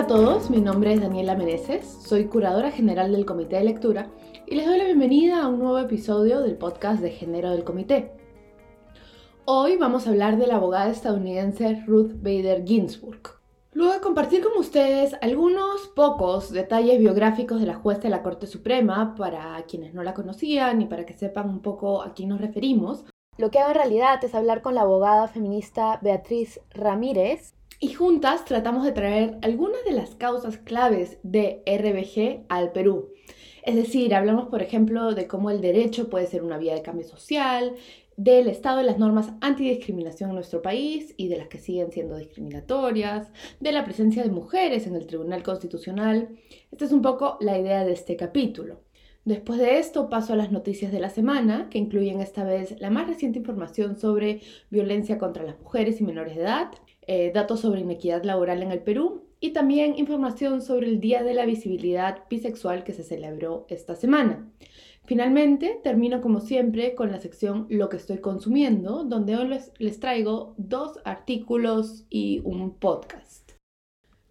Hola a todos, mi nombre es Daniela Meneses, soy curadora general del Comité de Lectura y les doy la bienvenida a un nuevo episodio del podcast de Género del Comité. Hoy vamos a hablar de la abogada estadounidense Ruth Bader Ginsburg. Luego de compartir con ustedes algunos pocos detalles biográficos de la jueza de la Corte Suprema para quienes no la conocían y para que sepan un poco a quién nos referimos, lo que hago en realidad es hablar con la abogada feminista Beatriz Ramírez y juntas tratamos de traer algunas de las causas claves de RBG al Perú. Es decir, hablamos, por ejemplo, de cómo el derecho puede ser una vía de cambio social, del estado de las normas antidiscriminación en nuestro país y de las que siguen siendo discriminatorias, de la presencia de mujeres en el Tribunal Constitucional. Esta es un poco la idea de este capítulo. Después de esto paso a las noticias de la semana, que incluyen esta vez la más reciente información sobre violencia contra las mujeres y menores de edad, eh, datos sobre inequidad laboral en el Perú y también información sobre el Día de la Visibilidad Bisexual que se celebró esta semana. Finalmente, termino como siempre con la sección Lo que estoy consumiendo, donde hoy les, traigo dos artículos y un podcast.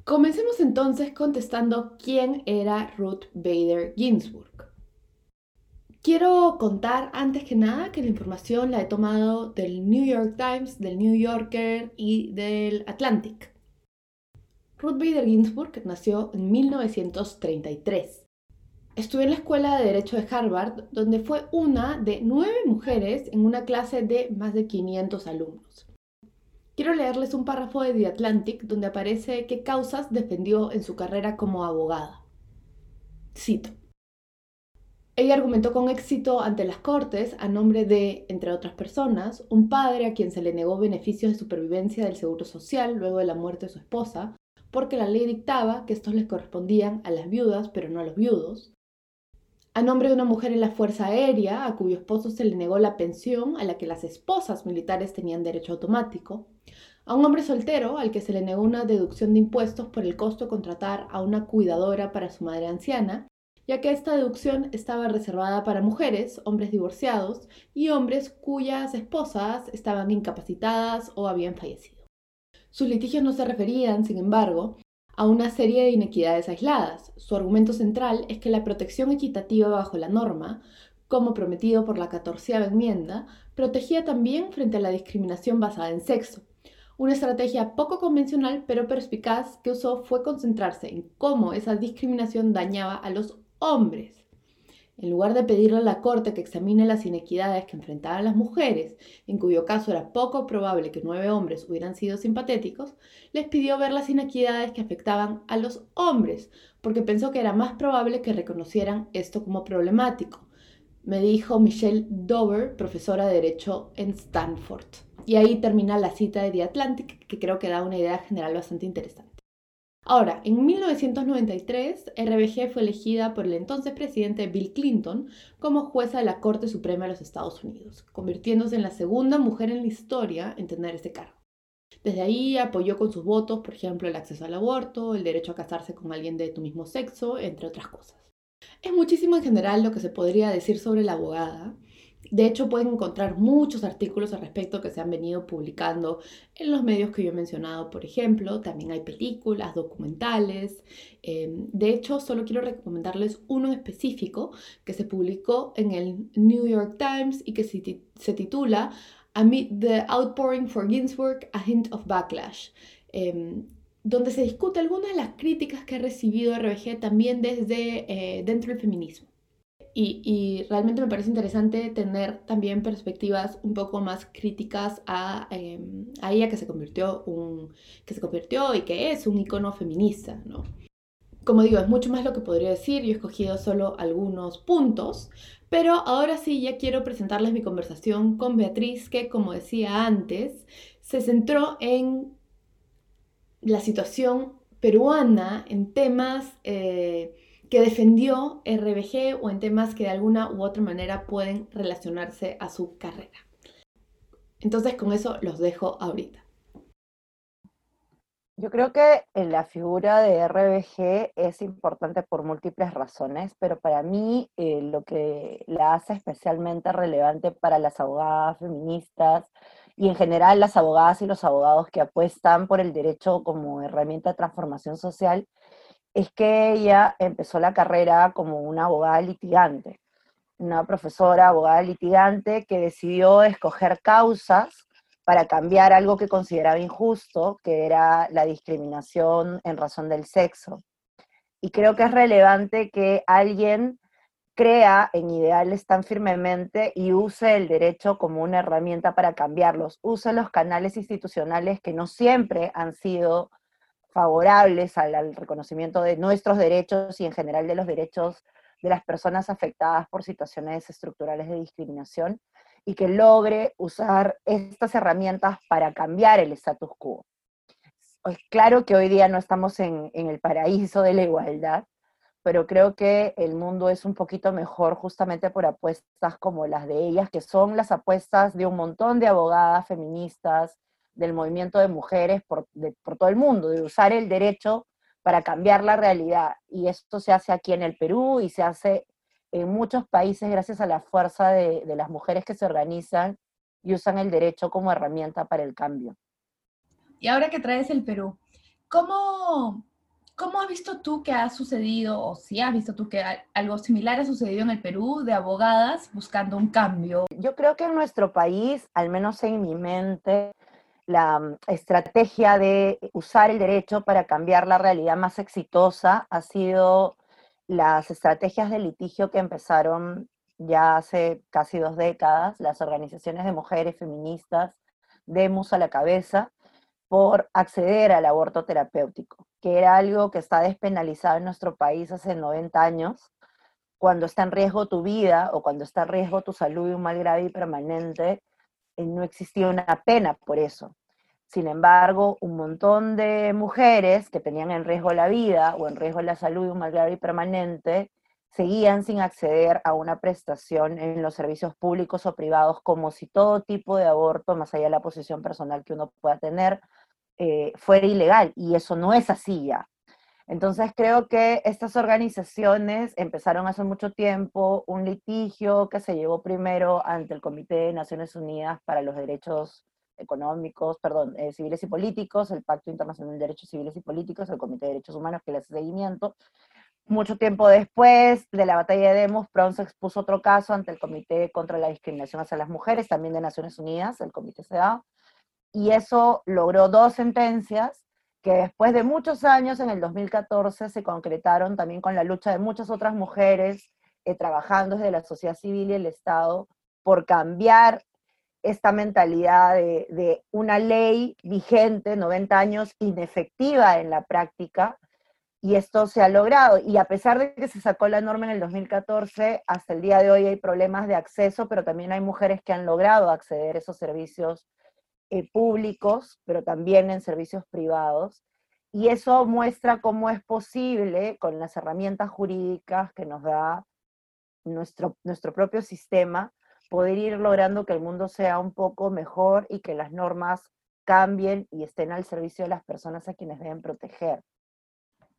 Comencemos entonces contestando quién era Ruth Bader Ginsburg. Quiero contar antes que nada que la información la he tomado del New York Times, del New Yorker y del Atlantic. Ruth Bader Ginsburg nació en 1933. Estudió en la Escuela de Derecho de Harvard, donde fue una de nueve mujeres en una clase de más de 500 alumnos. Quiero leerles un párrafo de The Atlantic donde aparece qué causas defendió en su carrera como abogada. Cito. Ella argumentó con éxito ante las cortes a nombre de, entre otras personas, un padre a quien se le negó beneficios de supervivencia del Seguro Social luego de la muerte de su esposa, porque la ley dictaba que estos les correspondían a las viudas pero no a los viudos, a nombre de una mujer en la Fuerza Aérea, a cuyo esposo se le negó la pensión a la que las esposas militares tenían derecho automático, a un hombre soltero al que se le negó una deducción de impuestos por el costo de contratar a una cuidadora para su madre anciana, ya que esta deducción estaba reservada para mujeres, hombres divorciados y hombres cuyas esposas estaban incapacitadas o habían fallecido. Sus litigios no se referían, sin embargo, a una serie de inequidades aisladas. Su argumento central es que la protección equitativa bajo la norma, como prometido por la catorceava enmienda, protegía también frente a la discriminación basada en sexo. Una estrategia poco convencional pero perspicaz que usó fue concentrarse en cómo esa discriminación dañaba a los hombres en lugar de pedirle a la Corte que examine las inequidades que enfrentaban las mujeres, en cuyo caso era poco probable que nueve hombres hubieran sido simpatéticos, les pidió ver las inequidades que afectaban a los hombres, porque pensó que era más probable que reconocieran esto como problemático. Me dijo Michelle Dover, profesora de Derecho en Stanford. Y ahí termina la cita de The Atlantic, que creo que da una idea general bastante interesante. Ahora, en 1993, RBG fue elegida por el entonces presidente Bill Clinton como jueza de la Corte Suprema de los Estados Unidos, convirtiéndose en la segunda mujer en la historia en tener este cargo. Desde ahí apoyó con sus votos, por ejemplo, el acceso al aborto, el derecho a casarse con alguien de tu mismo sexo, entre otras cosas. Es muchísimo en general lo que se podría decir sobre la abogada, de hecho, pueden encontrar muchos artículos al respecto que se han venido publicando en los medios que yo he mencionado, por ejemplo. También hay películas, documentales. Em, de hecho, solo quiero recomendarles uno específico que se publicó en el New York Times y que se, titula Amid the Outpouring for Ginsburg, A Hint of Backlash. Em, donde se discute algunas de las críticas que ha recibido RBG también desde eh, dentro del feminismo. Y, realmente me parece interesante tener también perspectivas un poco más críticas a, em, a, ella que se convirtió un, que se convirtió y que es un icono feminista, ¿no? Como digo, es mucho más lo que podría decir, yo he escogido solo algunos puntos, pero ahora sí ya quiero presentarles mi conversación con Beatriz, que como decía antes, se centró en la situación peruana, en temas... Eh, que defendió RBG o en temas que de alguna u otra manera pueden relacionarse a su carrera. Entonces con eso los dejo ahorita. Yo creo que la figura de RBG es importante por múltiples razones, pero para mí eh, lo que la hace especialmente relevante para las abogadas feministas y en general las abogadas y los abogados que apuestan por el derecho como herramienta de transformación social, es que ella empezó la carrera como una abogada litigante, una profesora abogada litigante que decidió escoger causas para cambiar algo que consideraba injusto, que era la discriminación en razón del sexo. Y creo que es relevante que alguien crea en ideales tan firmemente y use el derecho como una herramienta para cambiarlos, use los canales institucionales que no siempre han sido favorables al, reconocimiento de nuestros derechos y en general de los derechos de las personas afectadas por situaciones estructurales de discriminación y que logre usar estas herramientas para cambiar el status quo. Es claro que hoy día no estamos en, en el paraíso de la igualdad, pero creo que el mundo es un poquito mejor justamente por apuestas como las de ellas, que son las apuestas de un montón de abogadas feministas, del movimiento de mujeres por, por todo el mundo, de usar el derecho para cambiar la realidad. Y esto se hace aquí en el Perú y se hace en muchos países gracias a la fuerza de, de las mujeres que se organizan y usan el derecho como herramienta para el cambio. Y ahora que traes el Perú, ¿cómo, ¿cómo has visto tú que ha sucedido, o si has visto tú que algo similar ha sucedido en el Perú de abogadas buscando un cambio? Yo creo que en nuestro país, al menos en mi mente, la mm, estrategia de usar el derecho para cambiar la realidad más exitosa ha sido las estrategias de litigio que empezaron ya hace casi dos décadas, las organizaciones de mujeres feministas, Demos a la cabeza, por acceder al aborto terapéutico, que era algo que está despenalizado en nuestro país hace 90 años. Cuando está en riesgo tu vida o cuando está en riesgo tu salud y un mal grave y permanente, no existía una pena por eso. Sin embargo, un montón de mujeres que tenían en riesgo la vida o en riesgo la salud y un mal grave y permanente seguían sin acceder a una prestación en los servicios públicos o privados, como si todo tipo de aborto, más allá de la posición personal que uno pueda tener, eh, fuera ilegal. Y eso no es así ya. Entonces creo que estas organizaciones empezaron hace mucho tiempo un litigio que se llevó primero ante el Comité de Naciones Unidas para los Derechos Económicos, perdón, eh, Civiles y Políticos, el Pacto Internacional de Derechos Civiles y Políticos, el Comité de Derechos Humanos que le hace seguimiento. Mucho tiempo después de la batalla de Demos, se expuso otro caso ante el Comité contra la Discriminación hacia las Mujeres, también de Naciones Unidas, el Comité CEDAW, y eso logró dos sentencias que después de muchos años, en el 2014, se concretaron también con la lucha de muchas otras mujeres eh, trabajando desde la sociedad civil y el Estado por cambiar esta mentalidad de, de, una ley vigente, 90 años, inefectiva en la práctica, y esto se ha logrado. Y a pesar de que se sacó la norma en el 2014, hasta el día de hoy hay problemas de acceso, pero también hay mujeres que han logrado acceder a esos servicios eh, públicos, pero también en servicios privados. Y eso muestra cómo es posible, con las herramientas jurídicas que nos da nuestro, nuestro propio sistema, poder ir logrando que el mundo sea un poco mejor y que las normas cambien y estén al servicio de las personas a quienes deben proteger.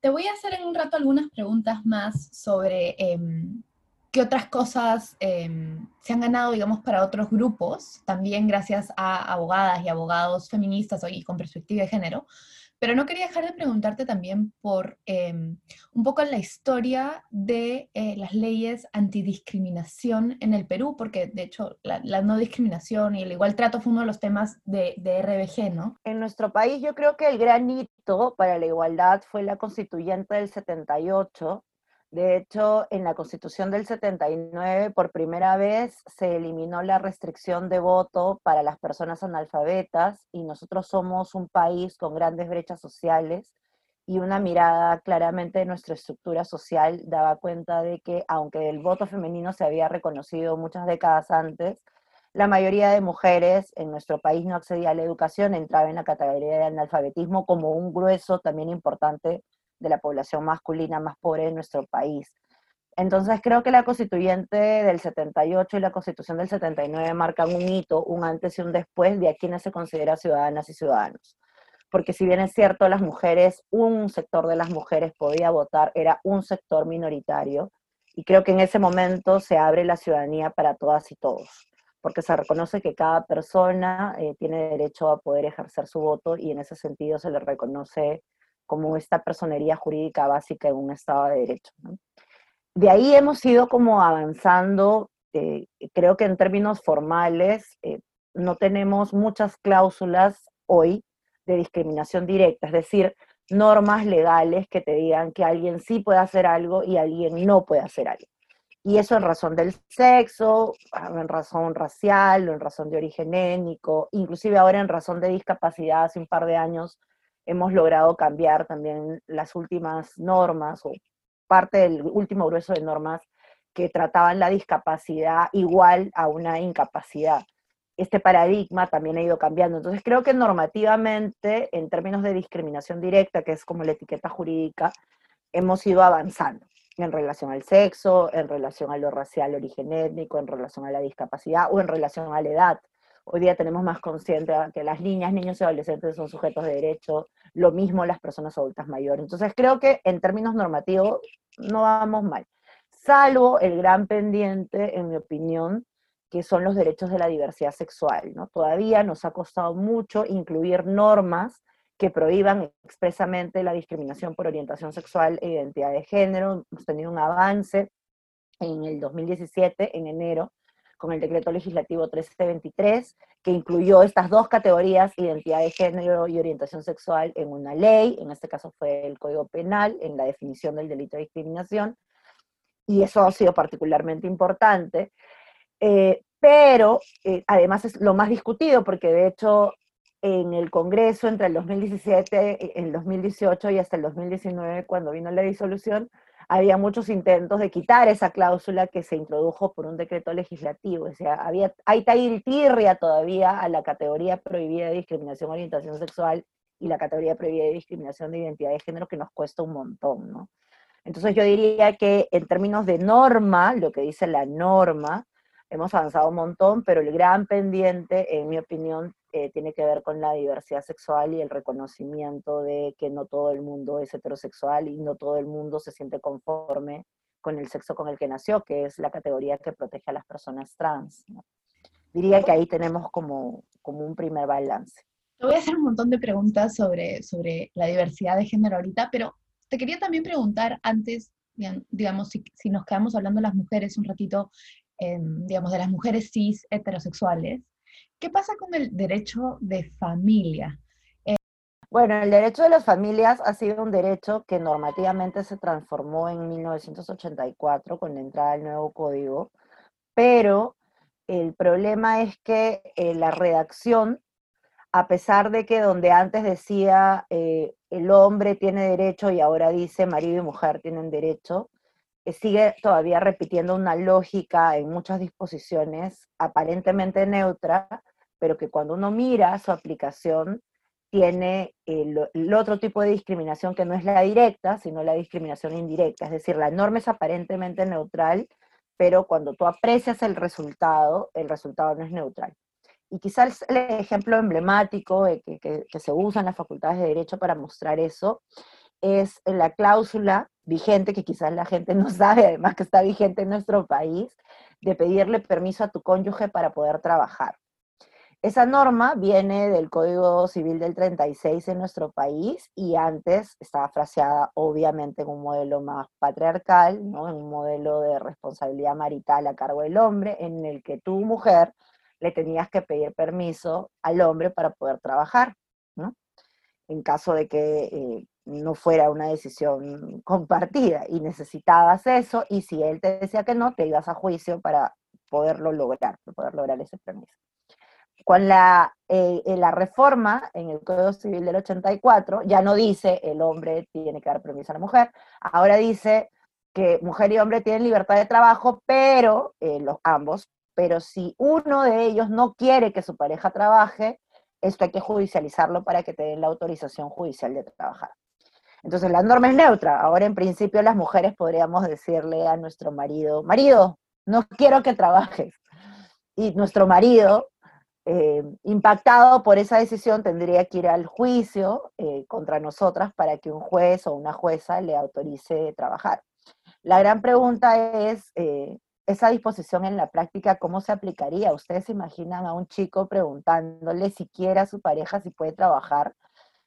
Te voy a hacer en un rato algunas preguntas más sobre em, qué otras cosas em, se han ganado, digamos, para otros grupos, también gracias a abogadas y abogados feministas y con perspectiva de género. Pero no quería dejar de preguntarte también por em, un poco la historia de eh, las leyes antidiscriminación en el Perú, porque de hecho la, no discriminación y el igual trato fue uno de los temas de, de RBG, ¿no? En nuestro país yo creo que el gran hito para la igualdad fue la constituyente del 78, de hecho, en la Constitución del 79, por primera vez, se eliminó la restricción de voto para las personas analfabetas y nosotros somos un país con grandes brechas sociales y una mirada claramente de nuestra estructura social daba cuenta de que, aunque el voto femenino se había reconocido muchas décadas antes, la mayoría de mujeres en nuestro país no accedía a la educación, entraba en la categoría de analfabetismo como un grueso también importante de la población masculina más pobre de nuestro país. Entonces creo que la constituyente del 78 y la constitución del 79 marcan un hito, un antes y un después de a quienes se considera ciudadanas y ciudadanos. Porque si bien es cierto, las mujeres, un sector de las mujeres podía votar, era un sector minoritario, y creo que en ese momento se abre la ciudadanía para todas y todos. porque se reconoce que cada persona eh, tiene derecho a poder ejercer su voto y en ese sentido se le reconoce como esta personería jurídica básica en un Estado de Derecho. De ahí hemos ido como avanzando, eh, creo que en términos formales eh, no tenemos muchas cláusulas hoy de discriminación directa, es decir, normas legales que te digan que alguien sí puede hacer algo y alguien no puede hacer algo. Y eso en razón del sexo, en razón racial en razón de origen étnico, inclusive ahora en razón de discapacidad, hace un par de años hemos logrado cambiar también las últimas normas o parte del último grueso de normas que trataban la discapacidad igual a una incapacidad. Este paradigma también ha ido cambiando. Entonces creo que normativamente, en términos de discriminación directa, que es como la etiqueta jurídica, hemos ido avanzando en relación al sexo, en relación a lo racial, origen étnico, en relación a la discapacidad o en relación a la edad. Hoy día tenemos más consciente que las niñas, niños y adolescentes son sujetos de derecho, lo mismo las personas adultas mayores. Entonces creo que en términos normativos no vamos mal, salvo el gran pendiente, en mi opinión, que son los derechos de la diversidad sexual. ¿no? Todavía nos ha costado mucho incluir normas que prohíban expresamente la discriminación por orientación sexual e identidad de género. Hemos tenido un avance en el 2017, en enero, con el decreto legislativo 1323, que incluyó estas dos categorías, identidad de género y orientación sexual, en una ley, en este caso fue el Código Penal, en la definición del delito de discriminación, y eso ha sido particularmente importante. Eh, pero eh, además es lo más discutido, porque de hecho en el Congreso entre el 2017, el 2018 y hasta el 2019, cuando vino la disolución, había muchos intentos de quitar esa cláusula que se introdujo por un decreto legislativo. O sea, había, hay tirria todavía a la categoría prohibida de discriminación orientación sexual y la categoría prohibida de discriminación de identidad de género que nos cuesta un montón, ¿no? Entonces yo diría que en términos de norma, lo que dice la norma, hemos avanzado un montón, pero el gran pendiente, en mi opinión, eh, tiene que ver con la diversidad sexual y el reconocimiento de que no todo el mundo es heterosexual y no todo el mundo se siente conforme con el sexo con el que nació, que es la categoría que protege a las personas trans. Diría que ahí tenemos como, como un primer balance. Te voy a hacer un montón de preguntas sobre, sobre la diversidad de género ahorita, pero te quería también preguntar antes, digamos, si, si nos quedamos hablando de las mujeres un ratito, digamos, de las mujeres cis heterosexuales, ¿qué pasa con el derecho de familia? Eh, bueno, el derecho de las familias ha sido un derecho que normativamente se transformó en 1984 con la entrada del nuevo código, pero el problema es que eh, la redacción, a pesar de que donde antes decía eh, el hombre tiene derecho y ahora dice marido y mujer tienen derecho, sigue todavía repitiendo una lógica en muchas disposiciones aparentemente neutra, pero que cuando uno mira su aplicación tiene el, otro tipo de discriminación que no es la directa, sino la discriminación indirecta. Es decir, la norma es aparentemente neutral, pero cuando tú aprecias el resultado, el resultado no es neutral. Y quizás el ejemplo emblemático que, que se usa en las facultades de Derecho para mostrar eso es la cláusula vigente, que quizás la gente no sabe, además que está vigente en nuestro país, de pedirle permiso a tu cónyuge para poder trabajar. Esa norma viene del Código Civil del 36 en nuestro país y antes estaba fraseada obviamente en un modelo más patriarcal, ¿no? en un modelo de responsabilidad marital a cargo del hombre, en el que tu mujer le tenías que pedir permiso al hombre para poder trabajar, ¿no? en caso de que eh, no fuera una decisión compartida y necesitabas eso, y si él te decía que no, te ibas a juicio para poderlo lograr, para poder lograr ese permiso. Con la, eh, la reforma en el Código Civil del 84, ya no dice el hombre tiene que dar permiso a la mujer, ahora dice que mujer y hombre tienen libertad de trabajo, pero eh, los ambos, pero si uno de ellos no quiere que su pareja trabaje, esto hay que judicializarlo para que te den la autorización judicial de trabajar. Entonces la norma es neutra. Ahora en principio las mujeres podríamos decirle a nuestro marido, marido, no quiero que trabajes. Y nuestro marido, eh, impactado por esa decisión, tendría que ir al juicio eh, contra nosotras para que un juez o una jueza le autorice trabajar. La gran pregunta es, eh, esa disposición en la práctica, ¿cómo se aplicaría? ¿Ustedes se imaginan a un chico preguntándole siquiera a su pareja si puede trabajar?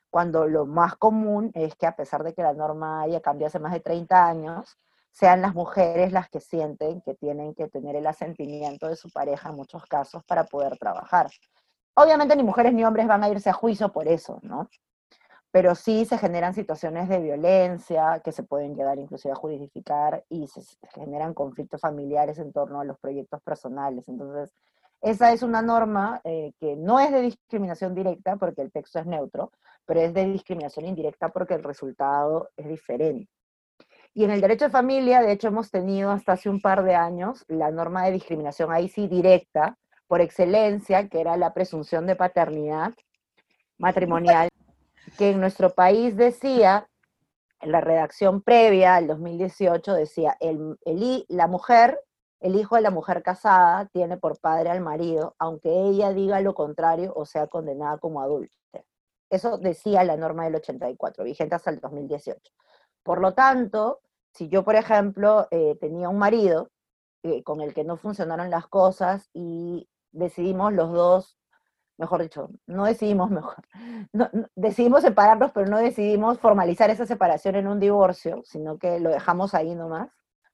Cuando lo más común es que a pesar de que la norma haya cambiado hace más de 30 años, sean las mujeres las que sienten que tienen que tener el asentimiento de su pareja en muchos casos para poder trabajar. Obviamente ni mujeres ni hombres van a irse a juicio por eso, ¿no? Pero sí se generan situaciones de violencia que se pueden llegar inclusive a justificar y se generan conflictos familiares en torno a los proyectos personales. Entonces, esa es una norma eh, que no es de discriminación directa porque el texto es neutro, pero es de discriminación indirecta porque el resultado es diferente. Y en el derecho de familia, de hecho, hemos tenido hasta hace un par de años la norma de discriminación ahí sí directa, por excelencia, que era la presunción de paternidad matrimonial, que en nuestro país decía, en la redacción previa al 2018 decía, el, la mujer, el hijo de la mujer casada tiene por padre al marido, aunque ella diga lo contrario o sea condenada como adulta. Eso decía la norma del 84, vigente hasta el 2018. Por lo tanto, si yo, por ejemplo, eh, tenía un marido eh, con el que no funcionaron las cosas y decidimos los dos, mejor dicho, no decidimos mejor, decidimos separarnos, pero no decidimos formalizar esa separación en un divorcio, sino que lo dejamos ahí nomás,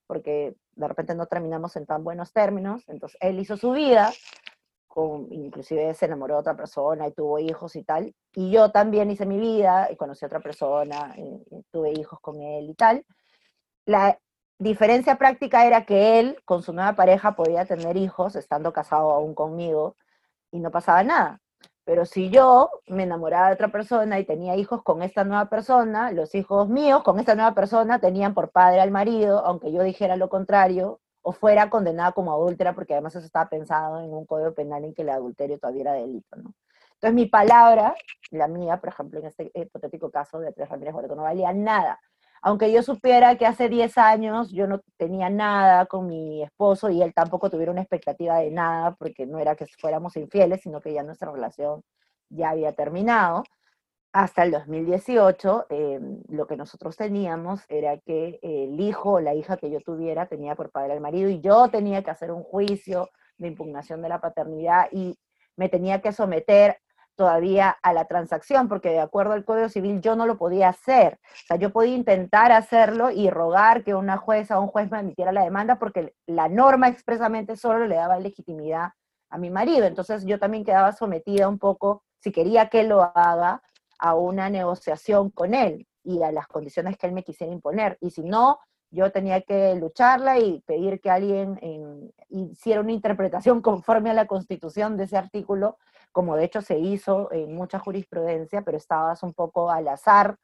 porque de repente no terminamos en tan buenos términos, entonces él hizo su vida, con, inclusive se enamoró de otra persona y tuvo hijos y tal, y yo también hice mi vida y conocí a otra persona, y tuve hijos con él y tal, la diferencia práctica era que él con su nueva pareja podía tener hijos estando casado aún conmigo y no pasaba nada. Pero si yo me enamoraba de otra persona y tenía hijos con esta nueva persona, los hijos míos con esta nueva persona tenían por padre al marido, aunque yo dijera lo contrario, o fuera condenada como adúltera, porque además eso estaba pensado en un código penal en que el adulterio todavía era delito, ¿no? Entonces mi palabra, la mía, por ejemplo, en este hipotético caso de Tres Ramírez Boreto, no valía nada, aunque yo supiera que hace 10 años yo no tenía nada con mi esposo y él tampoco tuviera una expectativa de nada, porque no era que fuéramos infieles, sino que ya nuestra relación ya había terminado. Hasta el 2018, em, lo que nosotros teníamos era que el hijo o la hija que yo tuviera tenía por padre al marido y yo tenía que hacer un juicio de impugnación de la paternidad y me tenía que someter todavía a la transacción, porque de acuerdo al Código Civil yo no lo podía hacer. O sea, yo podía intentar hacerlo y rogar que una jueza o un juez me admitiera la demanda porque la norma expresamente solo le daba legitimidad a mi marido. Entonces yo también quedaba sometida un poco, si quería que lo haga, a una negociación con él y a las condiciones que él me quisiera imponer. Y si no, yo tenía que lucharla y pedir que alguien hiciera una interpretación conforme a la constitución de ese artículo como de hecho se hizo en mucha jurisprudencia, pero estabas un poco al azar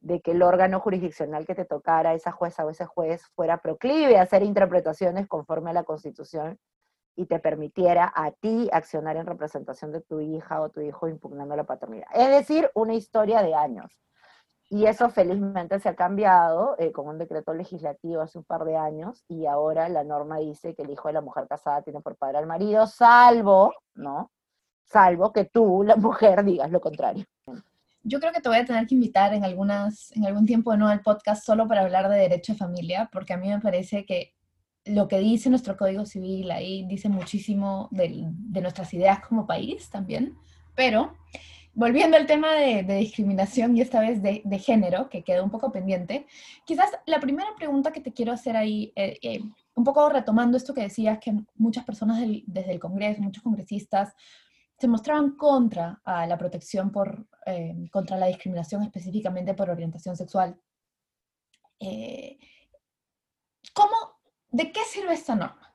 de que el órgano jurisdiccional que te tocara, esa jueza o ese juez, fuera proclive a hacer interpretaciones conforme a la Constitución y te permitiera a ti accionar en representación de tu hija o tu hijo impugnando la paternidad. Es decir, una historia de años. Y eso felizmente se ha cambiado eh, con un decreto legislativo hace un par de años y ahora la norma dice que el hijo de la mujer casada tiene por padre al marido, salvo, ¿no? salvo que tú, la mujer, digas lo contrario. Yo creo que te voy a tener que invitar en, algunas, en algún tiempo de al podcast solo para hablar de derecho de familia, porque a mí me parece que lo que dice nuestro Código Civil ahí dice muchísimo de, de nuestras ideas como país también, pero volviendo al tema de, de discriminación y esta vez de, de, género, que quedó un poco pendiente, quizás la primera pregunta que te quiero hacer ahí, eh, eh, un poco retomando esto que decías, que muchas personas del, desde el Congreso, muchos congresistas, se mostraban contra a la protección por, eh, contra la discriminación específicamente por orientación sexual. Eh, ¿Cómo, de qué sirve esta norma?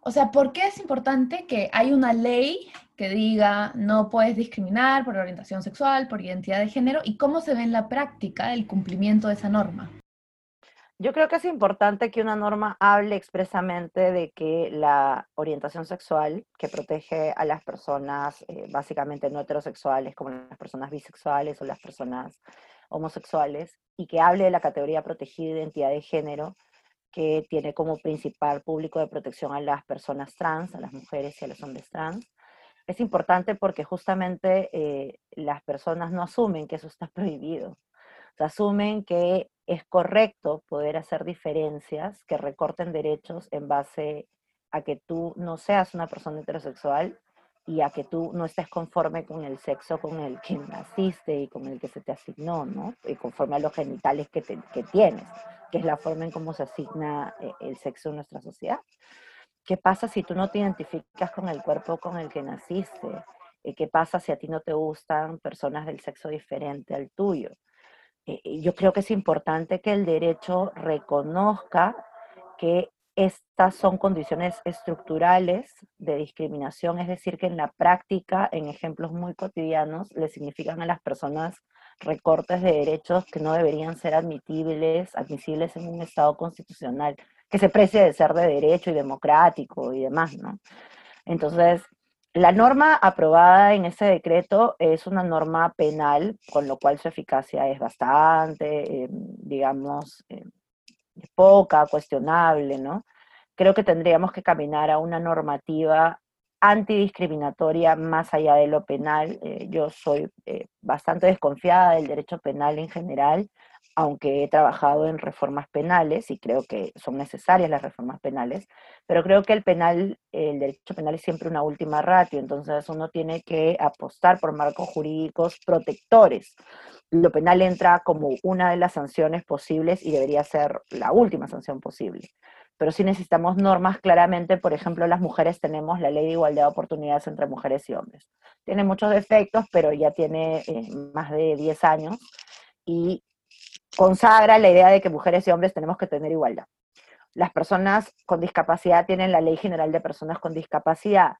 O sea, ¿por qué es importante que hay una ley que diga no puedes discriminar por orientación sexual, por identidad de género, y cómo se ve en la práctica el cumplimiento de esa norma? Yo creo que es importante que una norma hable expresamente de que la orientación sexual, que protege a las personas eh, básicamente no heterosexuales, como las personas bisexuales o las personas homosexuales, y que hable de la categoría protegida de identidad de género, que tiene como principal público de protección a las personas trans, a las mujeres y a los hombres trans. Es importante porque justamente eh, las personas no asumen que eso está prohibido. asumen que es correcto poder hacer diferencias que recorten derechos en base a que tú no seas una persona heterosexual y a que tú no estés conforme con el sexo con el que naciste y con el que se te asignó, ¿no? Y conforme a los genitales que, que tienes, que es la forma en cómo se asigna eh, el sexo en nuestra sociedad. ¿Qué pasa si tú no te identificas con el cuerpo con el que naciste? ¿Qué pasa si a ti no te gustan personas del sexo diferente al tuyo? Yo creo que es importante que el derecho reconozca que estas son condiciones estructurales de discriminación, es decir, que en la práctica, en ejemplos muy cotidianos, le significan a las personas recortes de derechos que no deberían ser admitibles, admisibles en un Estado constitucional, que se precie de ser de derecho y democrático y demás, ¿no? Entonces, la norma aprobada en ese decreto es una norma penal, con lo cual su eficacia es bastante, eh, digamos, eh, poca, cuestionable, ¿no? Creo que tendríamos que caminar a una normativa antidiscriminatoria más allá de lo penal. Eh, yo soy bastante desconfiada del derecho penal en general aunque he trabajado en reformas penales y creo que son necesarias las reformas penales, pero creo que el penal, el derecho penal es siempre una última ratio, entonces uno tiene que apostar por marcos jurídicos protectores. Lo penal entra como una de las sanciones posibles y debería ser la última sanción posible. Pero sí necesitamos normas claramente, por ejemplo, las mujeres tenemos la ley de igualdad de oportunidades entre mujeres y hombres. Tiene muchos defectos, pero ya tiene eh, más de 10 años y consagra la idea de que mujeres y hombres tenemos que tener igualdad. Las personas con discapacidad tienen la Ley General de Personas con Discapacidad,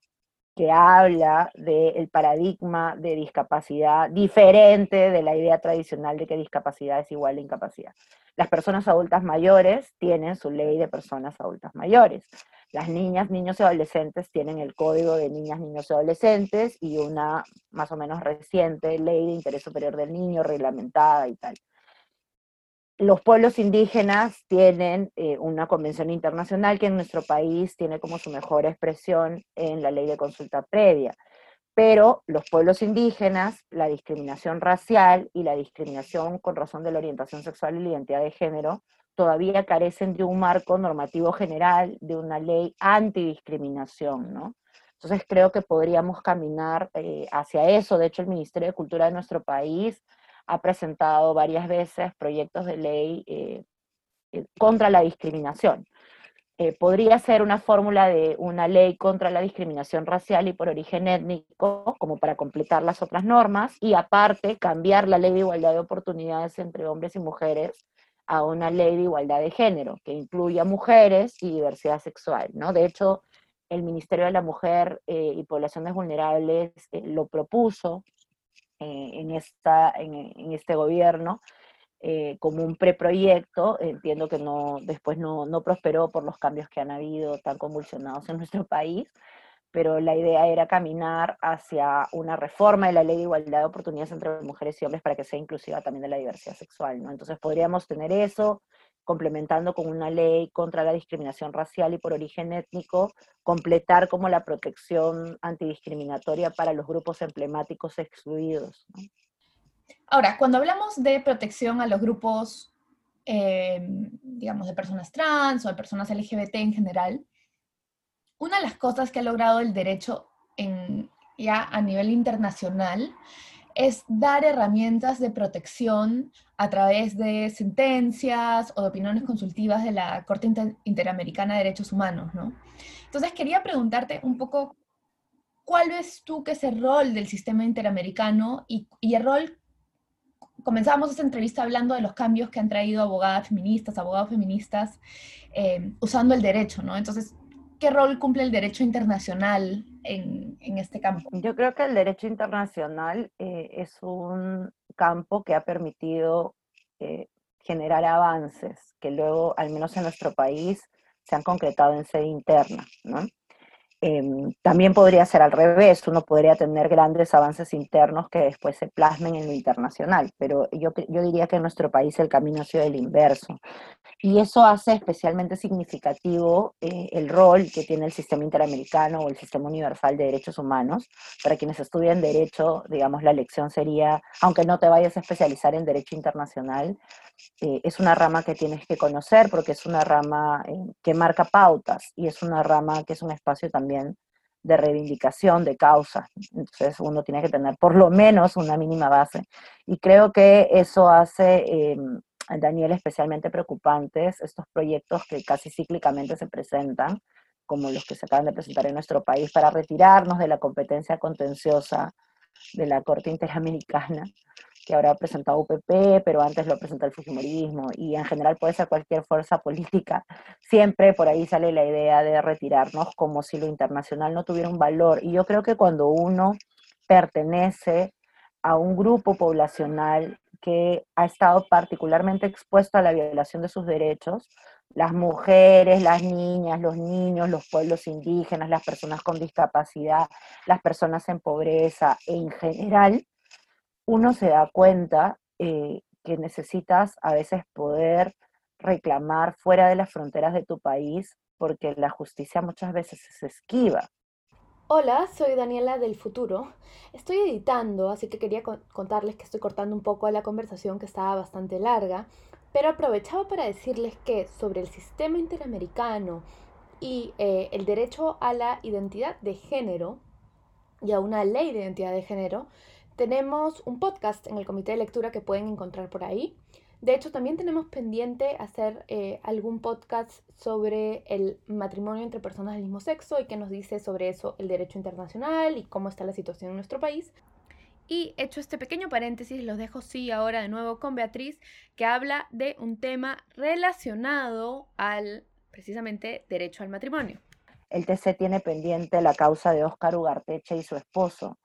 que habla del paradigma de discapacidad diferente de la idea tradicional de que discapacidad es igual a incapacidad. Las personas adultas mayores tienen su ley de personas adultas mayores. Las niñas, niños y adolescentes tienen el código de niñas, niños y adolescentes y una más o menos reciente ley de interés superior del niño reglamentada y tal los pueblos indígenas tienen eh, una convención internacional que en nuestro país tiene como su mejor expresión en la ley de consulta previa. Pero los pueblos indígenas, la discriminación racial y la discriminación con razón de la orientación sexual y la identidad de género todavía carecen de un marco normativo general, de una ley antidiscriminación, ¿no? Entonces creo que podríamos caminar eh, hacia eso. De hecho, el Ministerio de Cultura de nuestro país ha presentado varias veces proyectos de ley eh, eh, contra la discriminación. Eh, podría ser una fórmula de una ley contra la discriminación racial y por origen étnico, como para completar las otras normas, y aparte cambiar la ley de igualdad de oportunidades entre hombres y mujeres a una ley de igualdad de género, que incluya mujeres y diversidad sexual. ¿no? De hecho, el Ministerio de la Mujer y Poblaciones Vulnerables lo propuso en, esta, en, este gobierno eh, como un preproyecto. Entiendo que no, después no, no prosperó por los cambios que han habido tan convulsionados en nuestro país, pero la idea era caminar hacia una reforma de la ley de igualdad de oportunidades entre mujeres y hombres para que sea inclusiva también de la diversidad sexual, ¿no? Entonces podríamos tener eso, complementando con una ley contra la discriminación racial y por origen étnico, completar como la protección antidiscriminatoria para los grupos emblemáticos excluidos. Ahora, cuando hablamos de protección a los grupos, em, digamos, de personas trans o de personas LGBT en general, una de las cosas que ha logrado el derecho ya a nivel internacional es dar herramientas de protección a través de sentencias o de opiniones consultivas de la Corte Interamericana de Derechos Humanos, ¿no? Entonces quería preguntarte un poco, ¿cuál ves tú que es el rol del sistema interamericano y, el rol, comenzamos esta entrevista hablando de los cambios que han traído abogadas feministas, abogados feministas, eh, usando el derecho, ¿no? Entonces, ¿qué rol cumple el derecho internacional en, este campo? Yo creo que el derecho internacional eh, es un campo que ha permitido eh, generar avances que luego, al menos en nuestro país, se han concretado en sede interna, ¿no? Em, también podría ser al revés, uno podría tener grandes avances internos que después se plasmen en lo internacional, pero yo, yo diría que en nuestro país el camino ha sido el inverso. Y eso hace especialmente significativo eh, el rol que tiene el sistema interamericano o el sistema universal de derechos humanos. Para quienes estudian derecho, digamos, la lección sería, aunque no te vayas a especializar en derecho internacional, eh, es una rama que tienes que conocer porque es una rama eh, que marca pautas y es una rama que es un espacio también de reivindicación de causa. Entonces uno tiene que tener por lo menos una mínima base. Y creo que eso hace, eh, Daniel, especialmente preocupantes estos proyectos que casi cíclicamente se presentan, como los que se acaban de presentar en nuestro país, para retirarnos de la competencia contenciosa de la Corte Interamericana que ahora ha presentado UPP, pero antes lo presentó el Fujimorismo, y en general puede ser cualquier fuerza política, siempre por ahí sale la idea de retirarnos como si lo internacional no tuviera un valor. Y yo creo que cuando uno pertenece a un grupo poblacional que ha estado particularmente expuesto a la violación de sus derechos, las mujeres, las niñas, los niños, los pueblos indígenas, las personas con discapacidad, las personas en pobreza en general, uno se da cuenta eh, que necesitas a veces poder reclamar fuera de las fronteras de tu país porque la justicia muchas veces se esquiva. Hola, soy Daniela del futuro. Estoy editando, así que quería contarles que estoy cortando un poco la conversación que estaba bastante larga, pero aprovechaba para decirles que sobre el sistema interamericano y eh, el derecho a la identidad de género y a una ley de identidad de género, tenemos un podcast en el comité de lectura que pueden encontrar por ahí. De hecho, también tenemos pendiente hacer eh, algún podcast sobre el matrimonio entre personas del mismo sexo y que nos dice sobre eso el derecho internacional y cómo está la situación en nuestro país. Y hecho este pequeño paréntesis, los dejo sí ahora de nuevo con Beatriz, que habla de un tema relacionado al precisamente derecho al matrimonio. El TC tiene pendiente la causa de Óscar Ugarteche y su esposo,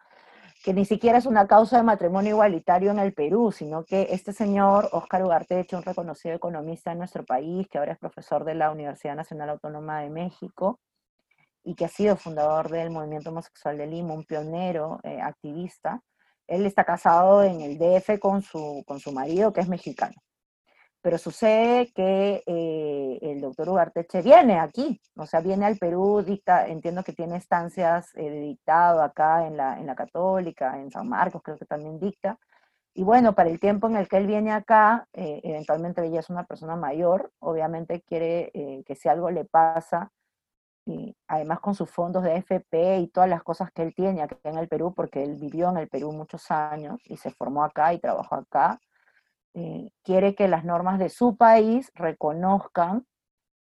que ni siquiera es una causa de matrimonio igualitario en el Perú, sino que este señor, Óscar Ugarteche, un reconocido economista en nuestro país, que ahora es profesor de la Universidad Nacional Autónoma de México y que ha sido fundador del movimiento homosexual de Lima, un pionero eh, activista, él está casado en el DF con su, con su marido, que es mexicano pero sucede que eh, el doctor Ugarteche viene aquí, o sea, viene al Perú, dicta, entiendo que tiene estancias eh, dictado acá en la, en la Católica, en San Marcos, creo que también dicta. Y bueno, para el tiempo en el que él viene acá, eh, eventualmente ella es una persona mayor, obviamente quiere que si algo le pasa, y además con sus fondos de FP y todas las cosas que él tiene aquí en el Perú, porque él vivió en el Perú muchos años y se formó acá y trabajó acá, eh, quiere que las normas de su país reconozcan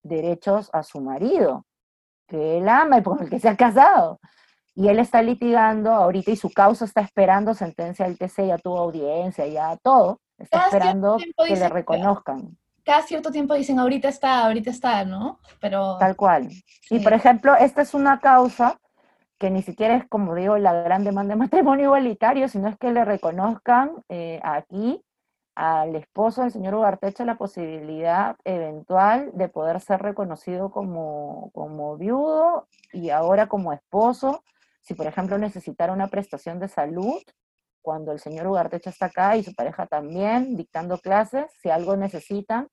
derechos a su marido, que él ama y con el que se ha casado. Y él está litigando ahorita y su causa está esperando sentencia del TC, ya tuvo audiencia, ya todo, está esperando que le reconozcan. Cada cierto tiempo dicen, ahorita está, ahorita está, ¿no? Pero... Tal cual. Y por ejemplo, esta es una causa que ni siquiera es, como digo, la gran demanda de matrimonio igualitario, sino es que le reconozcan eh, aquí al esposo del señor Ugarteche la posibilidad eventual de poder ser reconocido como, como viudo y ahora como esposo, si por ejemplo necesitara una prestación de salud, cuando el señor Ugarteche está acá y su pareja también dictando clases, si algo necesitan,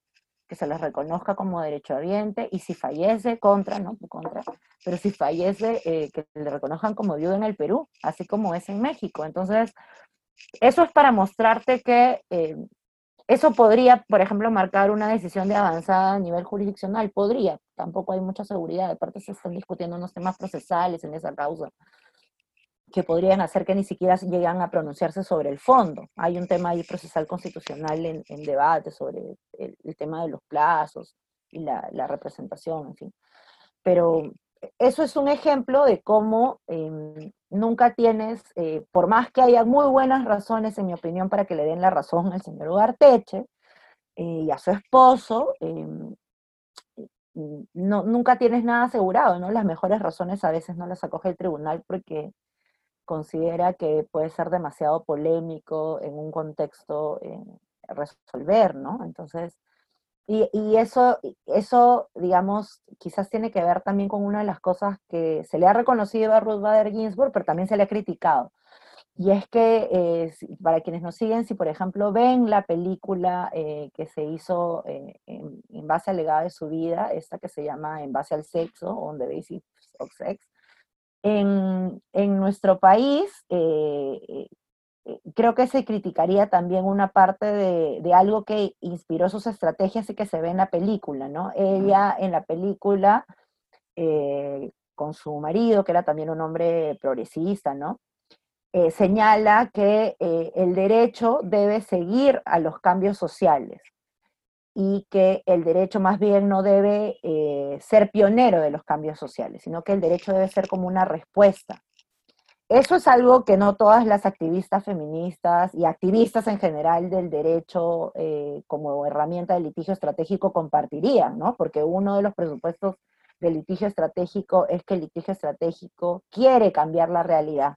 que se les reconozca como derechohabiente y si fallece, contra, ¿no? Contra, pero si fallece, eh, que le reconozcan como viudo en el Perú, así como es en México. Entonces, eso es para mostrarte que eh, eso podría, por ejemplo, marcar una decisión de avanzada a nivel jurisdiccional. Podría, tampoco hay mucha seguridad. De parte se están discutiendo unos temas procesales en esa causa que podrían hacer que ni siquiera lleguen a pronunciarse sobre el fondo. Hay un tema ahí procesal constitucional en, debate sobre el, tema de los plazos y la, la representación, en fin. Pero eso es un ejemplo de cómo em, nunca tienes, eh, por más que haya muy buenas razones, en mi opinión, para que le den la razón al señor Ugarteche eh, y a su esposo, em, no, nunca tienes nada asegurado, ¿no? Las mejores razones a veces no las acoge el tribunal porque considera que puede ser demasiado polémico en un contexto eh, resolver, ¿no? Entonces, Y, y, eso, eso, digamos, quizás tiene que ver también con una de las cosas que se le ha reconocido a Ruth Bader Ginsburg, pero también se le ha criticado. Y es que, eh, para quienes nos siguen, si por ejemplo ven la película eh, que se hizo eh, en, en, base al legado de su vida, esta que se llama En base al sexo, On the Basis of Sex, en, en nuestro país creo que se criticaría también una parte de, de, algo que inspiró sus estrategias y que se ve en la película, ¿no? Ella en la película, eh, con su marido, que era también un hombre progresista, ¿no? Eh, señala que eh, el derecho debe seguir a los cambios sociales y que el derecho más bien no debe ser pionero de los cambios sociales, sino que el derecho debe ser como una respuesta eso es algo que no todas las activistas feministas y activistas en general del derecho eh, como herramienta de litigio estratégico compartirían, ¿no? Porque uno de los presupuestos del litigio estratégico es que el litigio estratégico quiere cambiar la realidad.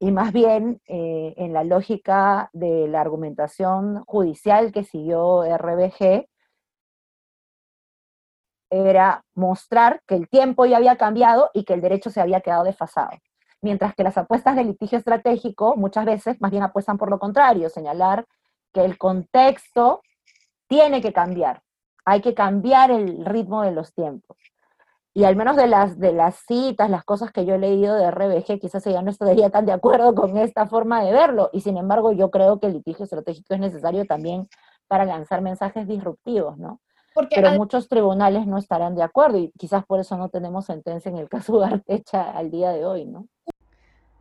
Y más bien, eh, en la lógica de la argumentación judicial que siguió RBG, era mostrar que el tiempo ya había cambiado y que el derecho se había quedado desfasado mientras que las apuestas de litigio estratégico muchas veces más bien apuestan por lo contrario, señalar que el contexto tiene que cambiar, hay que cambiar el ritmo de los tiempos. Y al menos de las, de las citas, las cosas que yo he leído de RBG, quizás ella no estaría tan de acuerdo con esta forma de verlo. Y sin embargo, yo creo que el litigio estratégico es necesario también para lanzar mensajes disruptivos, ¿no? Pero muchos tribunales no estarán de acuerdo y quizás por eso no tenemos sentencia en el caso de Artecha al día de hoy, ¿no?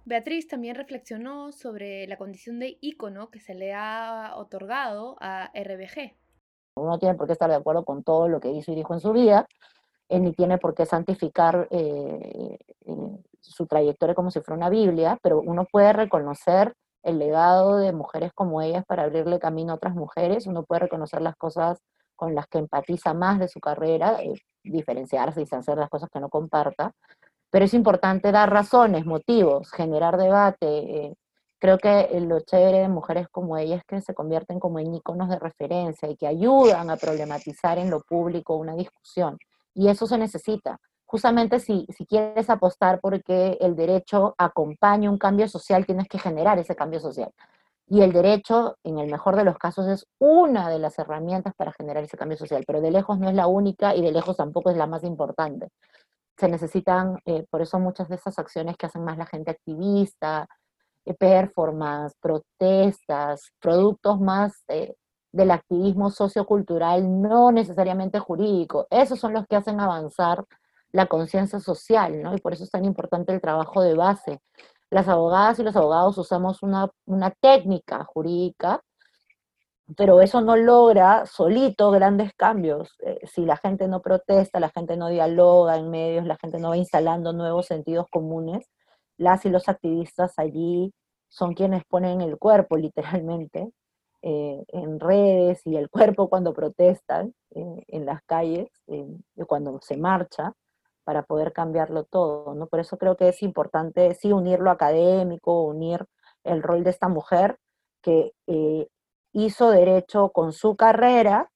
Beatriz también reflexionó sobre la condición de ícono que se le ha otorgado a RBG. Uno tiene por qué estar de acuerdo con todo lo que hizo y dijo en su vida, él ni tiene por qué santificar eh, eh, su trayectoria como si fuera una Biblia, pero uno puede reconocer el legado de mujeres como ellas para abrirle camino a otras mujeres, uno puede reconocer las cosas con las que empatiza más de su carrera, eh, diferenciarse y hacer las cosas que no comparta, pero es importante dar razones, motivos, generar debate. Eh, creo que lo chévere de mujeres como ella es que se convierten como en íconos de referencia y que ayudan a problematizar en lo público una discusión. Y eso se necesita. Justamente si, si quieres apostar porque el derecho acompaña un cambio social, tienes que generar ese cambio social. Y el derecho, en el mejor de los casos, es una de las herramientas para generar ese cambio social, pero de lejos no es la única y de lejos tampoco es la más importante se necesitan, eh, por eso muchas de esas acciones que hacen más la gente activista, eh, performance, protestas, productos más eh, del activismo sociocultural, no necesariamente jurídico, esos son los que hacen avanzar la conciencia social, ¿no? Y por eso es tan importante el trabajo de base. Las abogadas y los abogados usamos una, una técnica jurídica pero eso no logra solito grandes cambios. Eh, si la gente no protesta, la gente no dialoga en medios, la gente no va instalando nuevos sentidos comunes, las y los activistas allí son quienes ponen el cuerpo literalmente eh, en redes y el cuerpo cuando protestan eh, en las calles, cuando se marcha, para poder cambiarlo todo. ¿no? Por eso creo que es importante sí unir lo académico, unir el rol de esta mujer que hizo derecho con su carrera,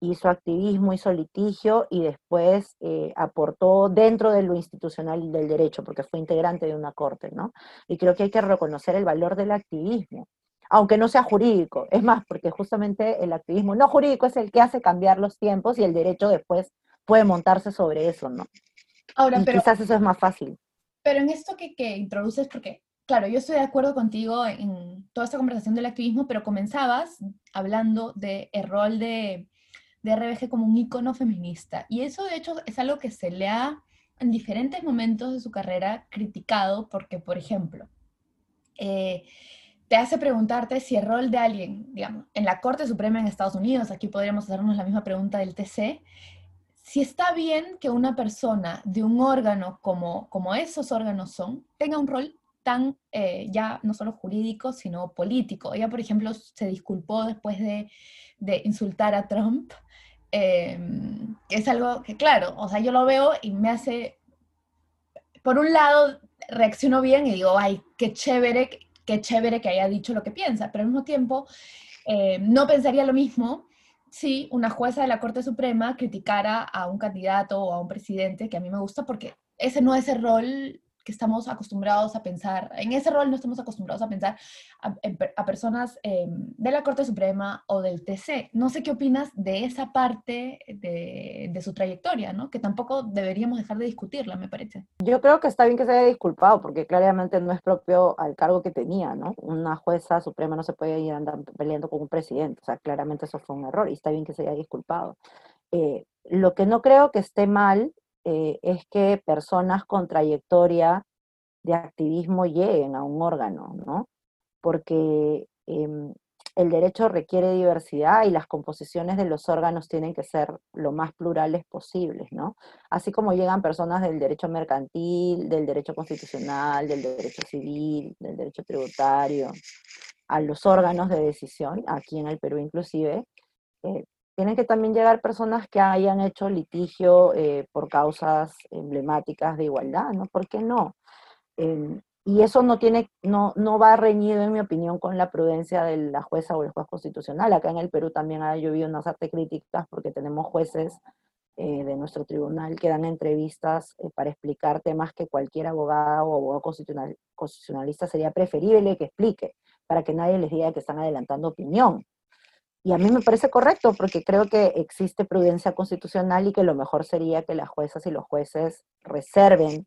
hizo activismo, hizo litigio y después eh, aportó dentro de lo institucional del derecho, porque fue integrante de una corte, ¿no? Y creo que hay que reconocer el valor del activismo, aunque no sea jurídico. Es más, porque justamente el activismo no jurídico es el que hace cambiar los tiempos y el derecho después puede montarse sobre eso, ¿no? Ahora, pero, quizás eso es más fácil. Pero en esto que, que introduces, porque claro, yo estoy de acuerdo contigo en toda esta conversación del activismo, pero comenzabas hablando del rol de, de RBG como un ícono feminista. Y eso, de hecho, es algo que se le ha, en diferentes momentos de su carrera, criticado, porque, por ejemplo, eh, te hace preguntarte si el rol de alguien, digamos, en la Corte Suprema en Estados Unidos, aquí podríamos hacernos la misma pregunta del TC, si está bien que una persona de un órgano como, como esos órganos son, tenga un rol tan eh, ya no solo jurídico, sino político. Ella, por ejemplo, se disculpó después de, insultar a Trump, que es algo que, claro, o sea, yo lo veo y me hace, por un lado, reacciono bien y digo, ay, qué chévere, qué chévere que haya dicho lo que piensa, pero al mismo tiempo, eh, no pensaría lo mismo si una jueza de la Corte Suprema criticara a un candidato o a un presidente, que a mí me gusta porque ese no es el rol que estamos acostumbrados a pensar, en ese rol no estamos acostumbrados a pensar a, personas eh, de la Corte Suprema o del TC. No sé qué opinas de esa parte de, de, su trayectoria, ¿no? Que tampoco deberíamos dejar de discutirla, me parece. Yo creo que está bien que se haya disculpado, porque claramente no es propio al cargo que tenía, ¿no? Una jueza suprema no se puede ir andando peleando con un presidente, o sea, claramente eso fue un error y está bien que se haya disculpado. Eh, lo que no creo que esté mal eh, es que personas con trayectoria de activismo lleguen a un órgano, ¿no? Porque em, el derecho requiere diversidad y las composiciones de los órganos tienen que ser lo más plurales posibles, ¿no? Así como llegan personas del derecho mercantil, del derecho constitucional, del derecho civil, del derecho tributario, a los órganos de decisión, aquí en el Perú inclusive, eh, tienen que también llegar personas que hayan hecho litigio eh, por causas emblemáticas de igualdad, ¿no? ¿Por qué no? Em, y eso no, tiene, no, no va reñido, en mi opinión, con la prudencia de la jueza o el juez constitucional. Acá en el Perú también ha llovido unas artes críticas porque tenemos jueces eh, de nuestro tribunal que dan entrevistas eh, para explicar temas que cualquier abogado o abogado constitucional, constitucionalista sería preferible que explique, para que nadie les diga que están adelantando opinión. Y a mí me parece correcto porque creo que existe prudencia constitucional y que lo mejor sería que las juezas y los jueces reserven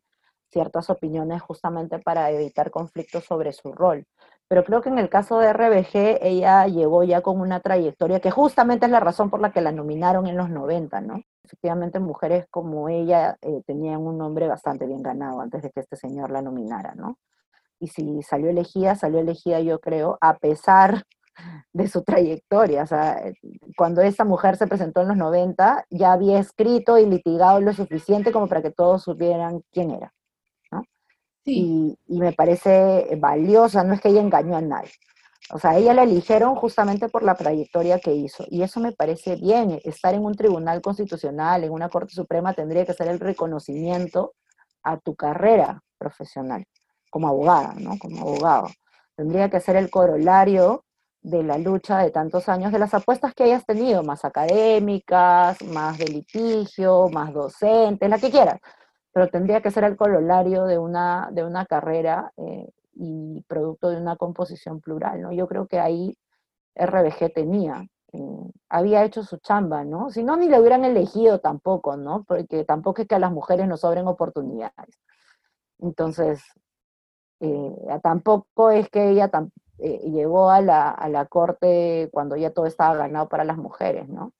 ciertas opiniones justamente para evitar conflictos sobre su rol. Pero creo que en el caso de RBG, ella llegó ya con una trayectoria que justamente es la razón por la que la nominaron en los 90, ¿no? Efectivamente, mujeres como ella eh, tenían un nombre bastante bien ganado antes de que este señor la nominara, ¿no? Y si salió elegida, salió elegida yo creo, a pesar de su trayectoria. O sea, eh, cuando esta mujer se presentó en los 90, ya había escrito y litigado lo suficiente como para que todos supieran quién era. ¿no? Y, y, me parece valiosa, no es que ella engañó a nadie. O sea, ella la eligieron justamente por la trayectoria que hizo. Y eso me parece bien. Estar en un tribunal constitucional, en una Corte Suprema, tendría que ser el reconocimiento a tu carrera profesional como abogada, ¿no? Como abogado. Tendría que ser el corolario de la lucha de tantos años, de las apuestas que hayas tenido, más académicas, más de litigio, más docentes, la que quieras, pero tendría que ser el corolario de una, de una carrera eh, y producto de una composición plural, ¿no? Yo creo que ahí RBG tenía, eh, había hecho su chamba, ¿no? Si no, ni le hubieran elegido tampoco, ¿no? Porque tampoco es que a las mujeres nos sobren oportunidades. Entonces, eh, tampoco es que ella eh, llegó a la, a la, corte cuando ya todo estaba ganado para las mujeres, ¿no?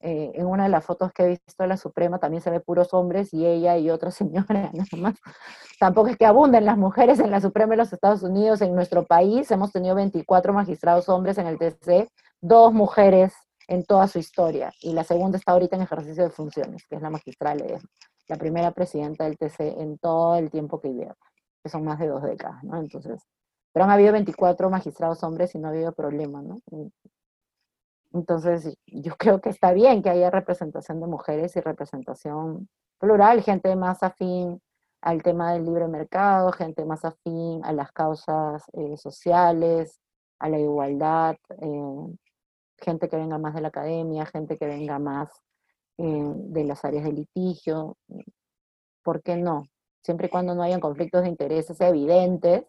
Eh, en una de las fotos que he visto de la Suprema también se ve puros hombres y ella y otra señora, nada más. Tampoco es que abunden las mujeres en la Suprema de los Estados Unidos. En nuestro país hemos tenido 24 magistrados hombres en el TC, dos mujeres en toda su historia. Y la segunda está ahorita en ejercicio de funciones, que es la magistral, la primera presidenta del TC en todo el tiempo que lleva, que son más de dos décadas, ¿no? Entonces, pero han habido 24 magistrados hombres y no ha habido problema, ¿no? Entonces, yo creo que está bien que haya representación de mujeres y representación plural, gente más afín al tema del libre mercado, gente más afín a las causas eh, sociales, a la igualdad, eh, gente que venga más de la academia, gente que venga más eh, de las áreas de litigio. ¿Por qué no? Siempre y cuando no hayan conflictos de intereses evidentes,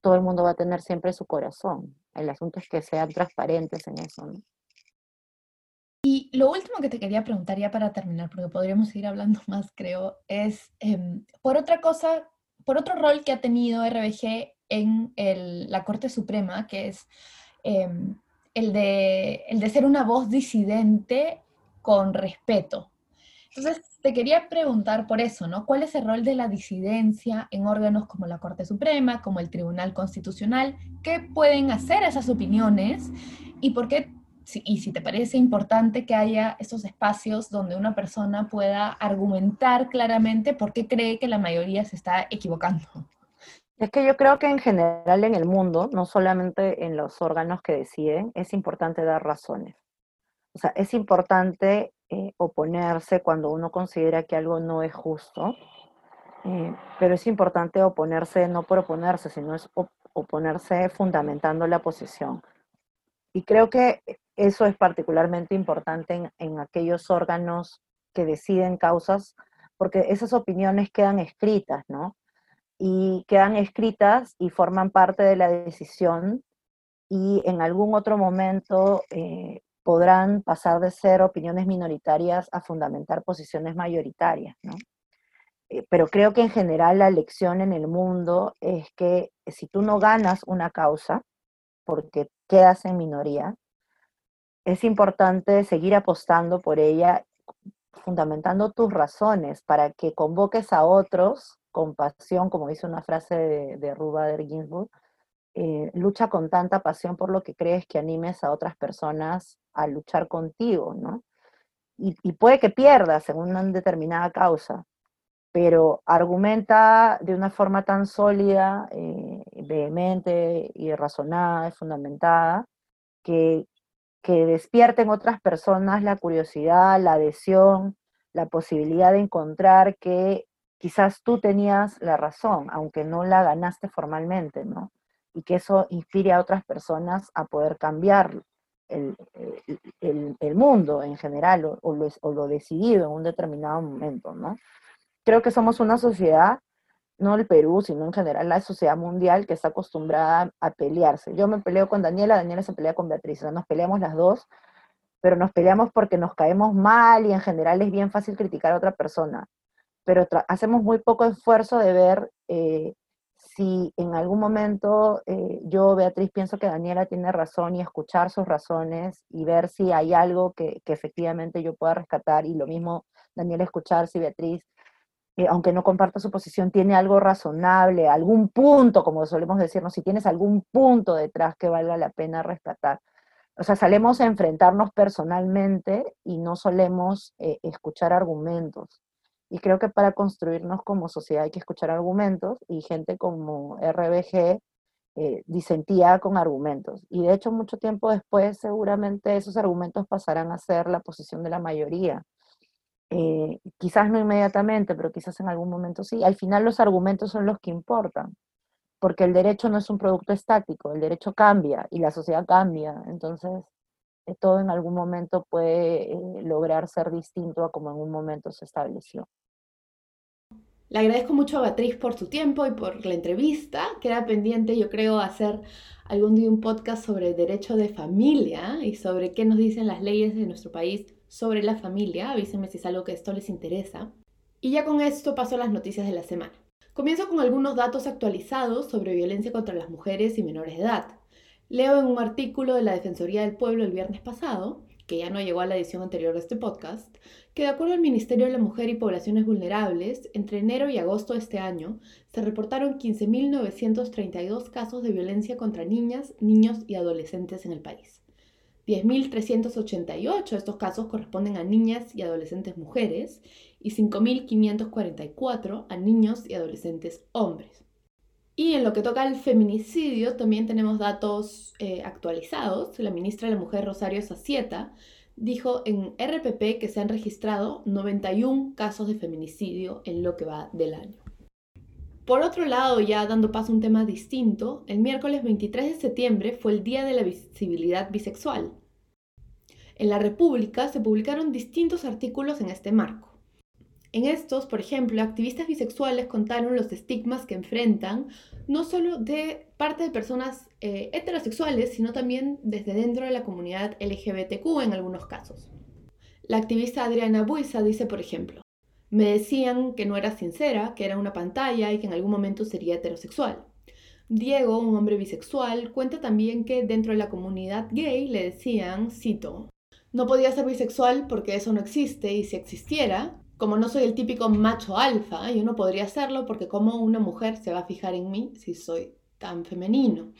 todo el mundo va a tener siempre su corazón. El asunto es que sean transparentes en eso, ¿no? Y lo último que te quería preguntar ya para terminar, porque podríamos seguir hablando más, creo, es em, por otra cosa, por otro rol que ha tenido RBG en la Corte Suprema, que es em, el, de, el de ser una voz disidente con respeto. Entonces, te quería preguntar por eso, ¿no? ¿Cuál es el rol de la disidencia en órganos como la Corte Suprema, como el Tribunal Constitucional? ¿Qué pueden hacer esas opiniones? ¿Y por qué, y si te parece importante que haya esos espacios donde una persona pueda argumentar claramente por qué cree que la mayoría se está equivocando? Es que yo creo que en general en el mundo, no solamente en los órganos que deciden, es importante dar razones. O sea, es importante eh, oponerse cuando uno considera que algo no es justo, eh, pero es importante oponerse no por oponerse, sino es oponerse fundamentando la posición. Y creo que eso es particularmente importante en, aquellos órganos que deciden causas, porque esas opiniones quedan escritas, ¿no? Y quedan escritas y forman parte de la decisión y en algún otro momento eh, podrán pasar de ser opiniones minoritarias a fundamentar posiciones mayoritarias, ¿no? Eh, pero creo que en general la lección en el mundo es que si tú no ganas una causa, porque quedas en minoría, es importante seguir apostando por ella, fundamentando tus razones para que convoques a otros con pasión, como dice una frase de, de Rubader Ginsburg, eh, lucha con tanta pasión por lo que crees que animes a otras personas a luchar contigo, ¿no? Y, puede que pierdas en una determinada causa, pero argumenta de una forma tan sólida, eh, vehemente y razonada y fundamentada, que, que despierten otras personas la curiosidad, la adhesión, la posibilidad de encontrar que quizás tú tenías la razón, aunque no la ganaste formalmente, ¿no? Y que eso inspire a otras personas a poder cambiar el, mundo en general o, o, lo, o, lo, decidido en un determinado momento, ¿no? Creo que somos una sociedad no el Perú, sino en general la sociedad mundial que está acostumbrada a pelearse. Yo me peleo con Daniela, Daniela se pelea con Beatriz, nos peleamos las dos, pero nos peleamos porque nos caemos mal y en general es bien fácil criticar a otra persona. Pero hacemos muy poco esfuerzo de ver eh, si en algún momento eh, yo, Beatriz, pienso que Daniela tiene razón y escuchar sus razones y ver si hay algo que, efectivamente yo pueda rescatar y lo mismo Daniela escuchar si Beatriz eh, aunque no comparta su posición, tiene algo razonable, algún punto, como solemos decirnos, si tienes algún punto detrás que valga la pena rescatar. O sea, solemos a enfrentarnos personalmente y no solemos eh, escuchar argumentos. Y creo que para construirnos como sociedad hay que escuchar argumentos y gente como RBG eh, disentía con argumentos. Y de hecho, mucho tiempo después, seguramente esos argumentos pasarán a ser la posición de la mayoría. Eh, quizás no inmediatamente, pero quizás en algún momento sí. Al final los argumentos son los que importan, porque el derecho no es un producto estático, el derecho cambia y la sociedad cambia, entonces eh, todo en algún momento puede lograr ser distinto a como en un momento se estableció. Le agradezco mucho a Beatriz por su tiempo y por la entrevista. Queda pendiente, yo creo, hacer algún día un podcast sobre derecho de familia y sobre qué nos dicen las leyes de nuestro país sobre la familia. Avísenme si es algo que esto les interesa. Y ya con esto paso a las noticias de la semana. Comienzo con algunos datos actualizados sobre violencia contra las mujeres y menores de edad. Leo en un artículo de la Defensoría del Pueblo el viernes pasado, que ya no llegó a la edición anterior de este podcast, que de acuerdo al Ministerio de la Mujer y Poblaciones Vulnerables, entre enero y agosto de este año se reportaron 15.932 casos de violencia contra niñas, niños y adolescentes en el país. 10.388 de estos casos corresponden a niñas y adolescentes mujeres y 5.544 a niños y adolescentes hombres. Y en lo que toca al feminicidio, también tenemos datos eh, actualizados. La ministra de la Mujer, Rosario Sacieta, dijo en RPP que se han registrado 91 casos de feminicidio en lo que va del año. Por otro lado, ya dando paso a un tema distinto, el miércoles 23 de septiembre fue el Día de la Visibilidad Bisexual. En la República se publicaron distintos artículos en este marco. En estos, por ejemplo, activistas bisexuales contaron los estigmas que enfrentan, no solo de parte de personas eh, heterosexuales, sino también desde dentro de la comunidad LGBTQ en algunos casos. La activista Adriana Buiza dice, por ejemplo, me decían que no era sincera, que era una pantalla y que en algún momento sería heterosexual. Diego, un hombre bisexual, cuenta también que dentro de la comunidad gay le decían, cito, no podía ser bisexual porque eso no existe y si existiera, como no soy el típico macho alfa, yo no podría serlo porque como una mujer se va a fijar en mí si soy tan femenino.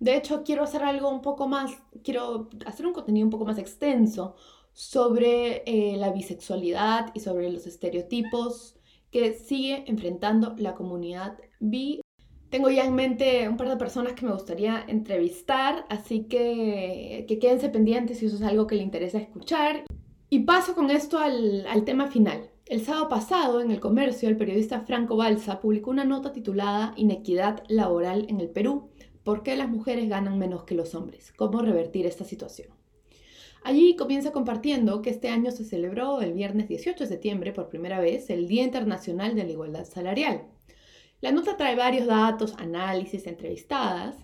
De hecho, quiero hacer algo un poco más, quiero hacer un contenido un poco más extenso sobre eh, la bisexualidad y sobre los estereotipos que sigue enfrentando la comunidad bi. Tengo ya en mente un par de personas que me gustaría entrevistar, así que, que quédense pendientes si eso es algo que le interesa escuchar. Y paso con esto al, al tema final. El sábado pasado, en el comercio, el periodista Franco Balsa publicó una nota titulada Inequidad laboral en el Perú. ¿Por qué las mujeres ganan menos que los hombres? ¿Cómo revertir esta situación? Allí comienza compartiendo que este año se celebró el viernes 18 de septiembre por primera vez el Día Internacional de la Igualdad Salarial. La nota trae varios datos, análisis, entrevistadas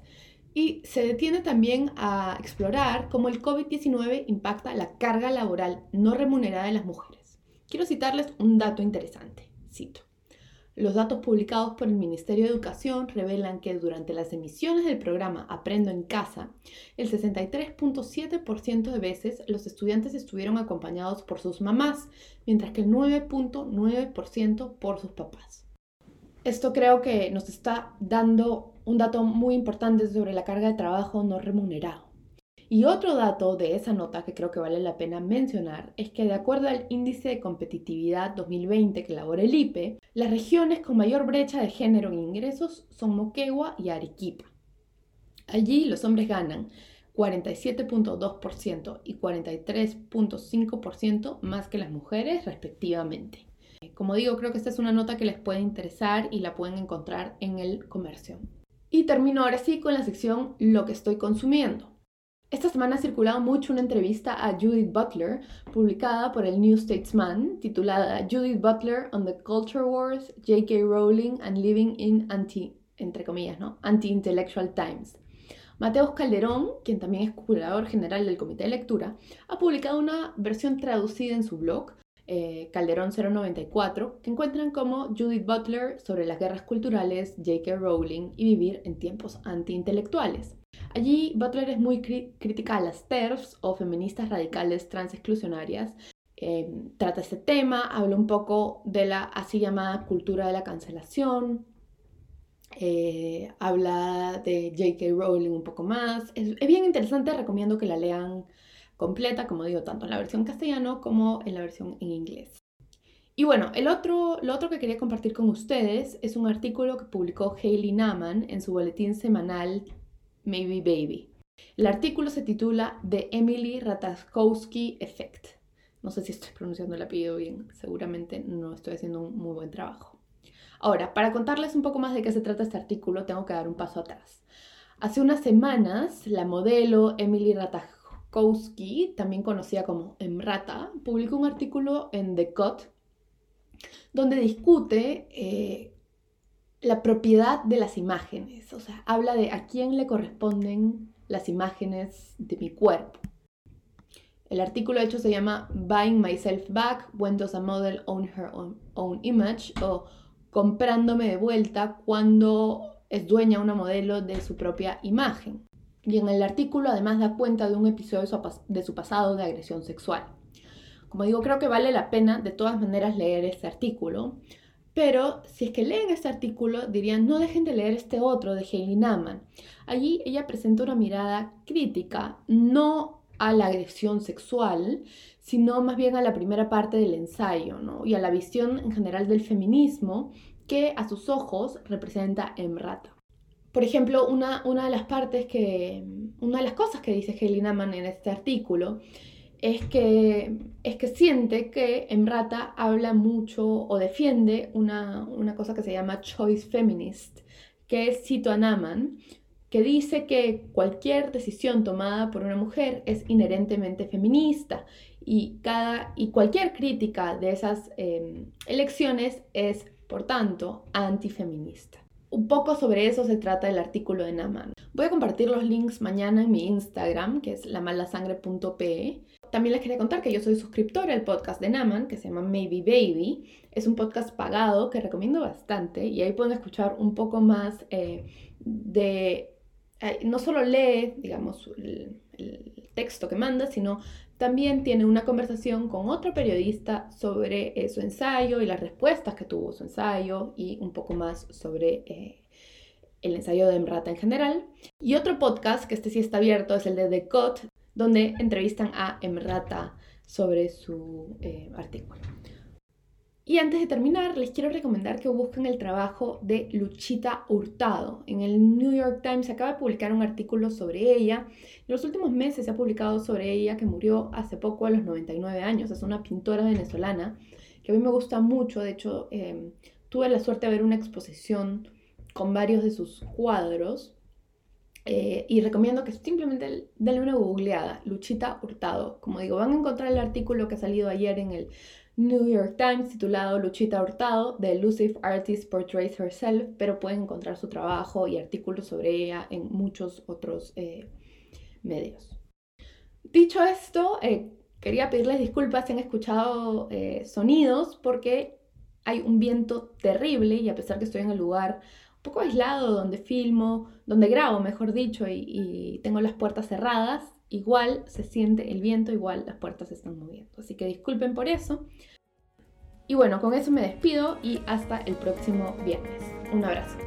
y se detiene también a explorar cómo el COVID-19 impacta la carga laboral no remunerada de las mujeres. Quiero citarles un dato interesante. Cito. Los datos publicados por el Ministerio de Educación revelan que durante las emisiones del programa Aprendo en casa, el 63.7% de veces los estudiantes estuvieron acompañados por sus mamás, mientras que el 9.9% por sus papás. Esto creo que nos está dando un dato muy importante sobre la carga de trabajo no remunerado. Y otro dato de esa nota que creo que vale la pena mencionar es que de acuerdo al índice de competitividad 2020 que elabora el IPE, las regiones con mayor brecha de género en ingresos son Moquegua y Arequipa. Allí los hombres ganan 47.2% y 43.5% más que las mujeres respectivamente. Como digo, creo que esta es una nota que les puede interesar y la pueden encontrar en el comercio. Y termino ahora sí con la sección Lo que estoy consumiendo. Esta semana ha circulado mucho una entrevista a Judith Butler, publicada por el New Statesman, titulada Judith Butler on the Culture Wars, J.K. Rowling and Living in Anti, entre comillas, ¿no? Anti-Intellectual Times. Mateus Calderón, quien también es curador general del Comité de Lectura, ha publicado una versión traducida en su blog, eh, Calderón 094, que encuentran como Judith Butler sobre las guerras culturales, J.K. Rowling y vivir en tiempos anti-intelectuales. Allí Butler es muy crítica a las TERFs o feministas radicales transexclusionarias. Eh, trata este tema, habla un poco de la así llamada cultura de la cancelación, eh, habla de J.K. Rowling un poco más. Es, bien interesante, recomiendo que la lean completa, como digo, tanto en la versión castellano como en la versión en inglés. Y bueno, el otro, lo otro que quería compartir con ustedes es un artículo que publicó Hayley Naman en su boletín semanal Maybe Baby. El artículo se titula The Emily Ratajkowski Effect. No sé si estoy pronunciando el apellido bien, seguramente no estoy haciendo un muy buen trabajo. Ahora, para contarles un poco más de qué se trata este artículo, tengo que dar un paso atrás. Hace unas semanas, la modelo Emily Ratajkowski, también conocida como Emrata, publicó un artículo en The Cut donde discute eh, la propiedad de las imágenes, o sea, habla de a quién le corresponden las imágenes de mi cuerpo. El artículo de hecho se llama Buying Myself Back, When Does a Model Own Her Own, Image? o Comprándome de vuelta cuando es dueña una modelo de su propia imagen. Y en el artículo además da cuenta de un episodio de su pasado de agresión sexual. Como digo, creo que vale la pena de todas maneras leer este artículo, pero si es que leen este artículo, dirían, no dejen de leer este otro de Hayley Naman. Allí ella presenta una mirada crítica, no a la agresión sexual, sino más bien a la primera parte del ensayo, ¿no? Y a la visión en general del feminismo que a sus ojos representa Emrata. Por ejemplo, una, una de las partes que, una de las cosas que dice Hayley Naman en este artículo es que, es que siente que Emrata habla mucho o defiende una, cosa que se llama choice feminist, que es cito a Naman, que dice que cualquier decisión tomada por una mujer es inherentemente feminista y, cada, y cualquier crítica de esas em, elecciones es, por tanto, antifeminista. Un poco sobre eso se trata el artículo de Naman. Voy a compartir los links mañana en mi Instagram, que es lamalasangre.pe. También les quería contar que yo soy suscriptora al podcast de Naman, que se llama Maybe Baby. Es un podcast pagado que recomiendo bastante y ahí pueden escuchar un poco más eh, de... Eh, no solo lee, digamos, el, texto que manda, sino también tiene una conversación con otro periodista sobre eh, su ensayo y las respuestas que tuvo su ensayo y un poco más sobre el ensayo de Emrata en general. Y otro podcast, que este sí está abierto, es el de The Cut, donde entrevistan a Emrata sobre su eh, artículo. Y antes de terminar, les quiero recomendar que busquen el trabajo de Luchita Hurtado. En el New York Times acaba de publicar un artículo sobre ella. En los últimos meses se ha publicado sobre ella, que murió hace poco a los 99 años. Es una pintora venezolana que a mí me gusta mucho. De hecho, eh, tuve la suerte de ver una exposición con varios de sus cuadros Eh, y recomiendo que simplemente denle una googleada, Luchita Hurtado. Como digo, van a encontrar el artículo que ha salido ayer en el New York Times titulado Luchita Hurtado, The Elusive Artist Portrays Herself, pero pueden encontrar su trabajo y artículos sobre ella en muchos otros eh, medios. Dicho esto, eh, quería pedirles disculpas si han escuchado sonidos porque hay un viento terrible y a pesar que estoy en el lugar poco aislado donde filmo, donde grabo, mejor dicho, y, tengo las puertas cerradas, igual se siente el viento, igual las puertas se están moviendo. Así que disculpen por eso. Y bueno, con eso me despido y hasta el próximo viernes. Un abrazo.